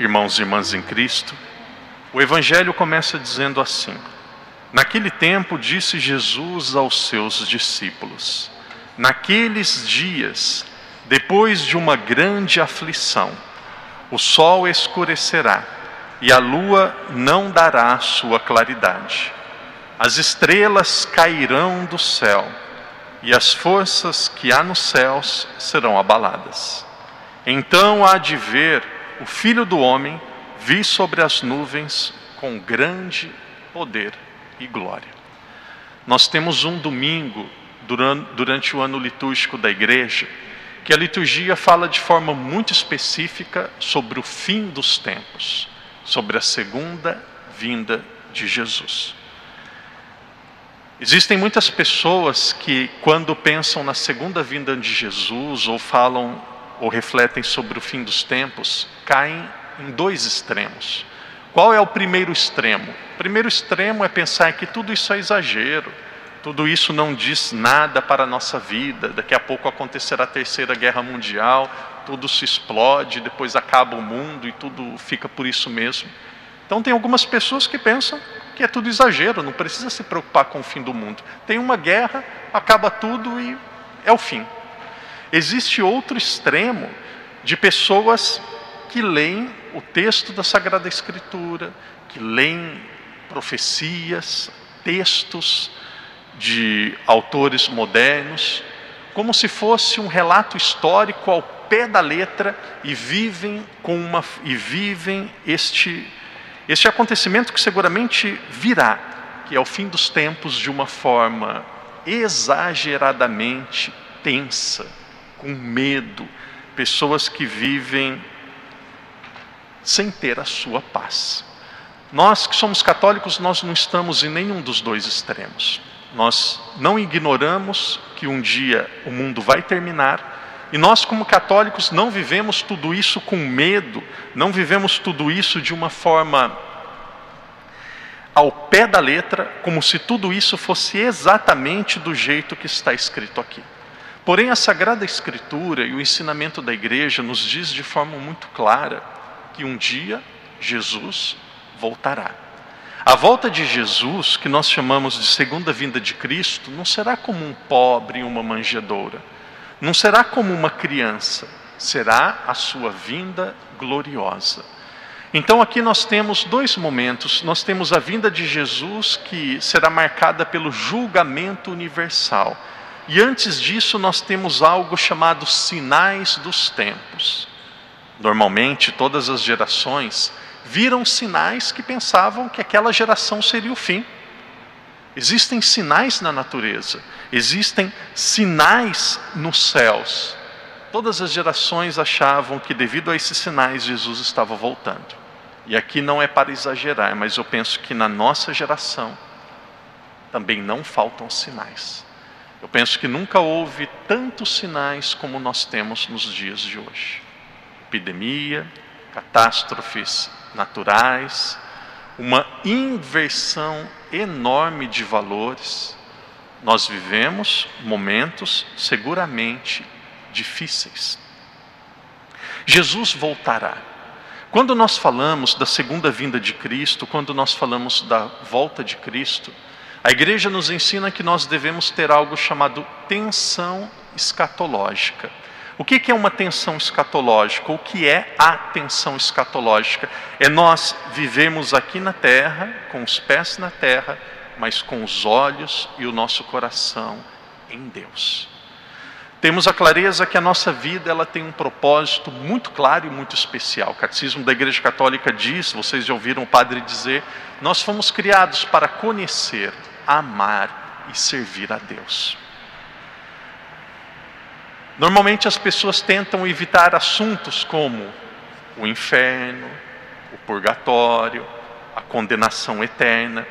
irmãos e irmãs em Cristo, o Evangelho começa dizendo assim: Naquele tempo disse Jesus aos seus discípulos: Naqueles dias, depois de uma grande aflição, o sol escurecerá e a lua não dará sua claridade. As estrelas cairão do céu e as forças que há nos céus serão abaladas. Então há de ver o Filho do Homem vir sobre as nuvens com grande poder e glória. Nós temos um domingo durante o ano litúrgico da igreja que a liturgia fala de forma muito específica sobre o fim dos tempos, sobre a segunda vinda de Jesus. Existem muitas pessoas que, quando pensam na segunda vinda de Jesus, ou falam ou refletem sobre o fim dos tempos, caem em dois extremos. Qual é o primeiro extremo? O primeiro extremo é pensar que tudo isso é exagero, tudo isso não diz nada para a nossa vida. Daqui a pouco acontecerá a terceira guerra mundial, tudo se explode, depois acaba o mundo e tudo fica por isso mesmo. Então, tem algumas pessoas que pensam que é tudo exagero, não precisa se preocupar com o fim do mundo. Tem uma guerra, acaba tudo e é o fim. Existe outro extremo de pessoas que leem o texto da Sagrada Escritura, que leem profecias, textos de autores modernos, como se fosse um relato histórico ao pé da letra e vivem com uma e vivem este este acontecimento que seguramente virá, que é o fim dos tempos de uma forma exageradamente tensa, com medo, pessoas que vivem sem ter a sua paz. Nós que somos católicos, nós não estamos em nenhum dos dois extremos. Nós não ignoramos que um dia o mundo vai terminar, e nós, como católicos, não vivemos tudo isso com medo, não vivemos tudo isso de uma forma ao pé da letra, como se tudo isso fosse exatamente do jeito que está escrito aqui. Porém, a Sagrada Escritura e o ensinamento da igreja nos diz de forma muito clara que um dia Jesus voltará. A volta de Jesus, que nós chamamos de segunda vinda de Cristo, não será como um pobre em uma manjedoura, não será como uma criança, será a sua vinda gloriosa. Então aqui nós temos dois momentos. Nós temos a vinda de Jesus, que será marcada pelo julgamento universal. E antes disso, nós temos algo chamado sinais dos tempos. Normalmente, todas as gerações viram sinais que pensavam que aquela geração seria o fim. Existem sinais na natureza, existem sinais nos céus. Todas as gerações achavam que, devido a esses sinais, Jesus estava voltando. E aqui não é para exagerar, mas eu penso que na nossa geração também não faltam sinais. Eu penso que nunca houve tantos sinais como nós temos nos dias de hoje epidemia, catástrofes naturais, uma inversão enorme de valores. Nós vivemos momentos seguramente difíceis. Jesus voltará. Quando nós falamos da segunda vinda de Cristo, quando nós falamos da volta de Cristo, a igreja nos ensina que nós devemos ter algo chamado tensão escatológica. O que é uma tensão escatológica? O que é a tensão escatológica? É nós vivemos aqui na terra, com os pés na terra, mas com os olhos e o nosso coração em Deus. Temos a clareza que a nossa vida ela tem um propósito muito claro e muito especial. O Catecismo da Igreja Católica diz, vocês já ouviram o padre dizer, nós fomos criados para conhecer, amar e servir a Deus. Normalmente as pessoas tentam evitar assuntos como o inferno, o purgatório, a condenação eterna.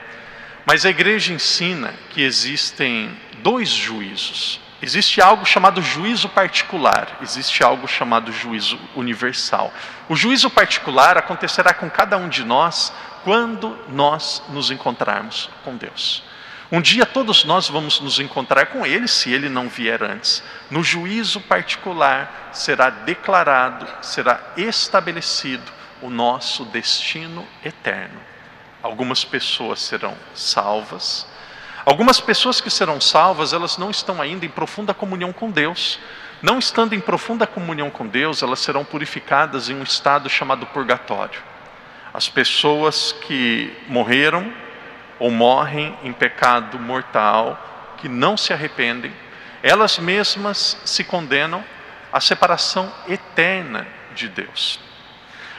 Mas a igreja ensina que existem dois juízos. Existe algo chamado juízo particular, existe algo chamado juízo universal. O juízo particular acontecerá com cada um de nós quando nós nos encontrarmos com Deus. Um dia todos nós vamos nos encontrar com Ele, se Ele não vier antes. No juízo particular será declarado, será estabelecido o nosso destino eterno. Algumas pessoas serão salvas, algumas pessoas que serão salvas, elas não estão ainda em profunda comunhão com Deus. Não estando em profunda comunhão com Deus, elas serão purificadas em um estado chamado purgatório. As pessoas que morreram ou morrem em pecado mortal, que não se arrependem, elas mesmas se condenam à separação eterna de Deus.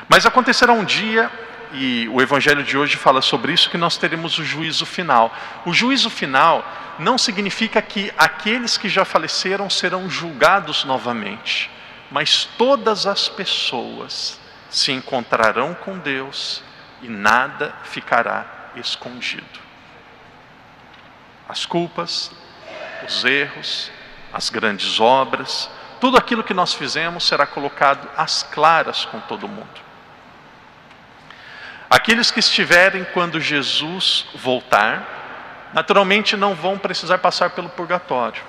Mas acontecerá um dia, e o Evangelho de hoje fala sobre isso, que nós teremos o juízo final. O juízo final não significa que aqueles que já faleceram serão julgados novamente, mas todas as pessoas se encontrarão com Deus e nada ficará escondido. As culpas, os erros, as grandes obras, tudo aquilo que nós fizemos será colocado às claras com todo mundo. Aqueles que estiverem quando Jesus voltar, naturalmente não vão precisar passar pelo purgatório.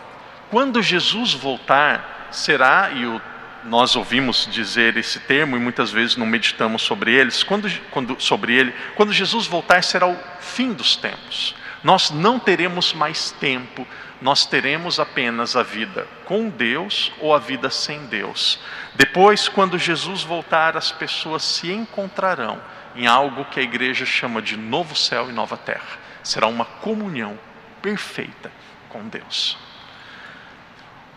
Quando Jesus voltar, será, e o, nós ouvimos dizer esse termo e muitas vezes não meditamos sobre eles, quando, quando, sobre ele, quando Jesus voltar será o fim dos tempos. Nós não teremos mais tempo, nós teremos apenas a vida com Deus ou a vida sem Deus. Depois, quando Jesus voltar, as pessoas se encontrarão em algo que a igreja chama de novo céu e nova terra. Será uma comunhão perfeita com Deus.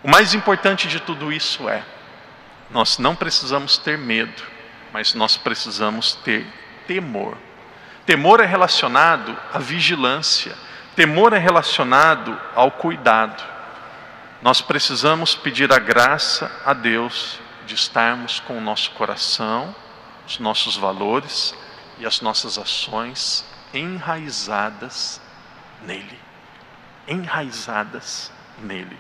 O mais importante de tudo isso é: nós não precisamos ter medo, mas nós precisamos ter temor. Temor é relacionado à vigilância, temor é relacionado ao cuidado. Nós precisamos pedir a graça a Deus de estarmos com o nosso coração, os nossos valores e as nossas ações enraizadas nele. Enraizadas nele.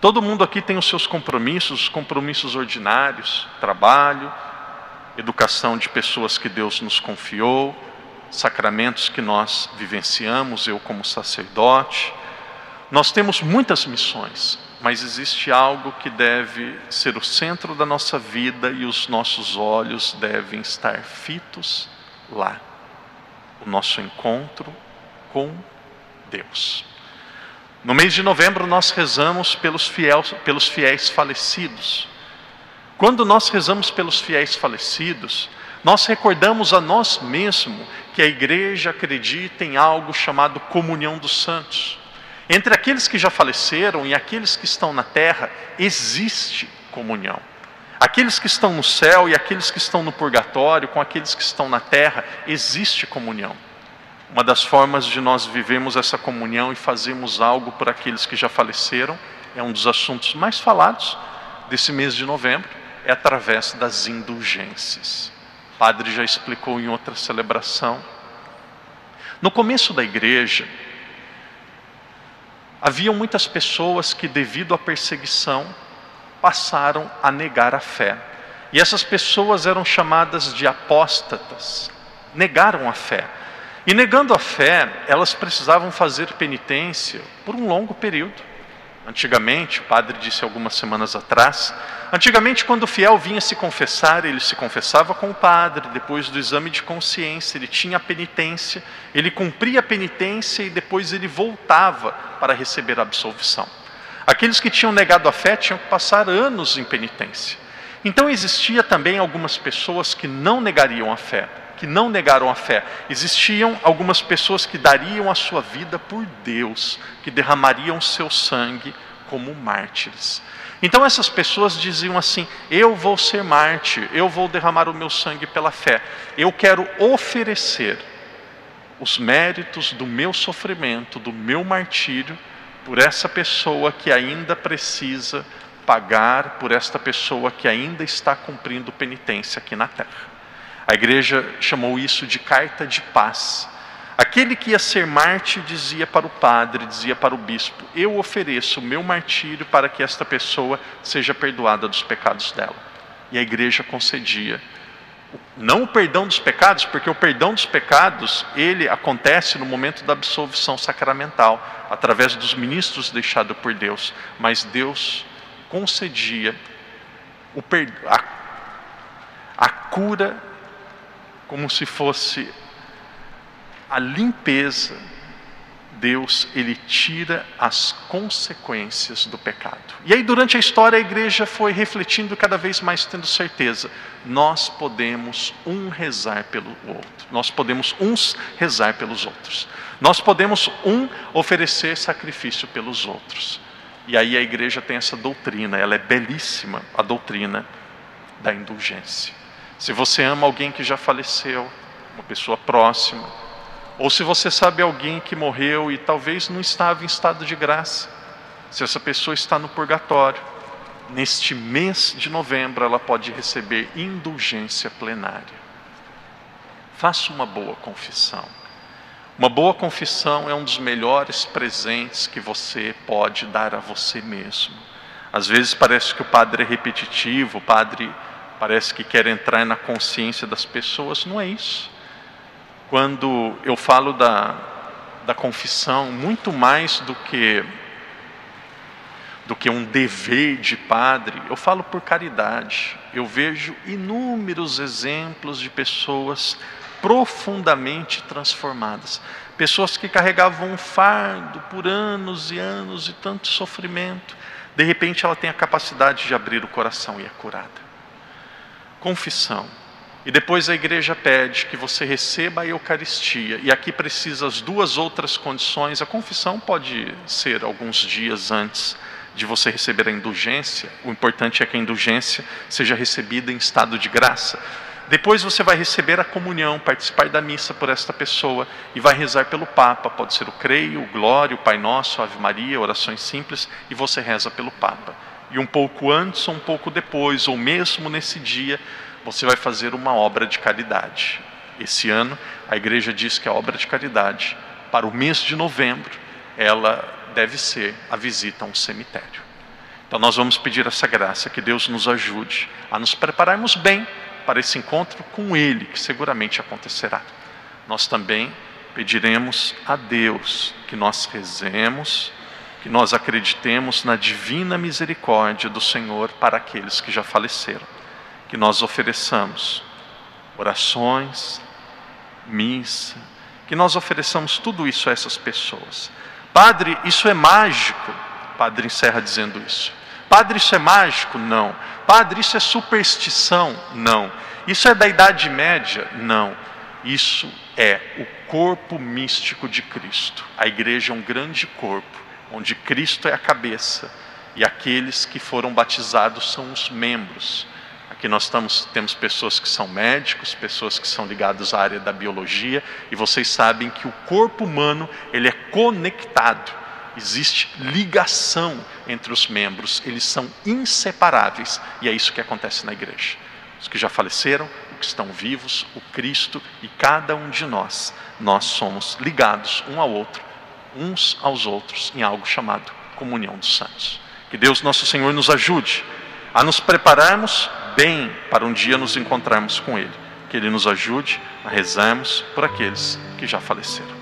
Todo mundo aqui tem os seus compromissos, compromissos ordinários, trabalho, educação de pessoas que Deus nos confiou, sacramentos que nós vivenciamos, eu como sacerdote. Nós temos muitas missões, mas existe algo que deve ser o centro da nossa vida e os nossos olhos devem estar fitos lá. O nosso encontro com Deus. No mês de novembro nós rezamos pelos fiéis, pelos fiéis falecidos. Quando nós rezamos pelos fiéis falecidos, nós recordamos a nós mesmos que a igreja acredita em algo chamado comunhão dos santos. Entre aqueles que já faleceram e aqueles que estão na terra, existe comunhão. Aqueles que estão no céu e aqueles que estão no purgatório, com aqueles que estão na terra, existe comunhão. Uma das formas de nós vivemos essa comunhão e fazermos algo por aqueles que já faleceram, é um dos assuntos mais falados desse mês de novembro, é através das indulgências. O padre já explicou em outra celebração. No começo da igreja, haviam muitas pessoas que, devido à perseguição, passaram a negar a fé. E essas pessoas eram chamadas de apóstatas, negaram a fé. E negando a fé, elas precisavam fazer penitência por um longo período. Antigamente, o padre disse algumas semanas atrás, antigamente quando o fiel vinha se confessar, ele se confessava com o padre, depois do exame de consciência, ele tinha a penitência, ele cumpria a penitência e depois ele voltava para receber a absolvição. Aqueles que tinham negado a fé tinham que passar anos em penitência. Então existia também algumas pessoas que não negariam a fé, que não negaram a fé. Existiam algumas pessoas que dariam a sua vida por Deus, que derramariam seu sangue como mártires. Então essas pessoas diziam assim: Eu vou ser mártir, eu vou derramar o meu sangue pela fé. Eu quero oferecer os méritos do meu sofrimento, do meu martírio, por essa pessoa que ainda precisa pagar, por esta pessoa que ainda está cumprindo penitência aqui na terra. A igreja chamou isso de carta de paz. Aquele que ia ser mártir dizia para o padre, dizia para o bispo: Eu ofereço o meu martírio para que esta pessoa seja perdoada dos pecados dela. E a igreja concedia. Não o perdão dos pecados, porque o perdão dos pecados, ele acontece no momento da absolvição sacramental, através dos ministros deixados por Deus. Mas Deus concedia a, a cura como se fosse a limpeza Deus ele tira as consequências do pecado. E aí durante a história a igreja foi refletindo cada vez mais tendo certeza, nós podemos um rezar pelo outro. Nós podemos uns rezar pelos outros. Nós podemos um oferecer sacrifício pelos outros. E aí a igreja tem essa doutrina, ela é belíssima, a doutrina da indulgência. Se você ama alguém que já faleceu, uma pessoa próxima, ou se você sabe alguém que morreu e talvez não estava em estado de graça, se essa pessoa está no purgatório, neste mês de novembro ela pode receber indulgência plenária. Faça uma boa confissão. Uma boa confissão é um dos melhores presentes que você pode dar a você mesmo. Às vezes parece que o padre é repetitivo, o padre parece que quer entrar na consciência das pessoas, não é isso quando eu falo da, da confissão, muito mais do que do que um dever de padre, eu falo por caridade. Eu vejo inúmeros exemplos de pessoas profundamente transformadas, pessoas que carregavam um fardo por anos e anos e tanto sofrimento, de repente ela tem a capacidade de abrir o coração e é curada. Confissão e depois a igreja pede que você receba a Eucaristia. E aqui precisa as duas outras condições. A confissão pode ser alguns dias antes de você receber a indulgência. O importante é que a indulgência seja recebida em estado de graça. Depois você vai receber a comunhão, participar da missa por esta pessoa e vai rezar pelo Papa. Pode ser o Creio, o Glória, o Pai Nosso, a Ave Maria, orações simples, e você reza pelo Papa. E um pouco antes ou um pouco depois, ou mesmo nesse dia, você vai fazer uma obra de caridade. Esse ano, a igreja diz que a obra de caridade, para o mês de novembro, ela deve ser a visita a um cemitério. Então, nós vamos pedir essa graça, que Deus nos ajude a nos prepararmos bem para esse encontro com Ele, que seguramente acontecerá. Nós também pediremos a Deus que nós rezemos, que nós acreditemos na divina misericórdia do Senhor para aqueles que já faleceram que nós ofereçamos orações, missa, que nós ofereçamos tudo isso a essas pessoas. Padre, isso é mágico? Padre encerra dizendo isso. Padre, isso é mágico? Não. Padre, isso é superstição? Não. Isso é da Idade Média? Não. Isso é o corpo místico de Cristo. A igreja é um grande corpo, onde Cristo é a cabeça e aqueles que foram batizados são os membros. Aqui nós estamos, temos pessoas que são médicos, pessoas que são ligadas à área da biologia, e vocês sabem que o corpo humano ele é conectado. Existe ligação entre os membros, eles são inseparáveis, e é isso que acontece na igreja. Os que já faleceram, os que estão vivos, o Cristo e cada um de nós, nós somos ligados um ao outro, uns aos outros, em algo chamado comunhão dos santos. Que Deus nosso Senhor nos ajude a nos prepararmos bem para um dia nos encontrarmos com Ele. Que Ele nos ajude a rezarmos por aqueles que já faleceram.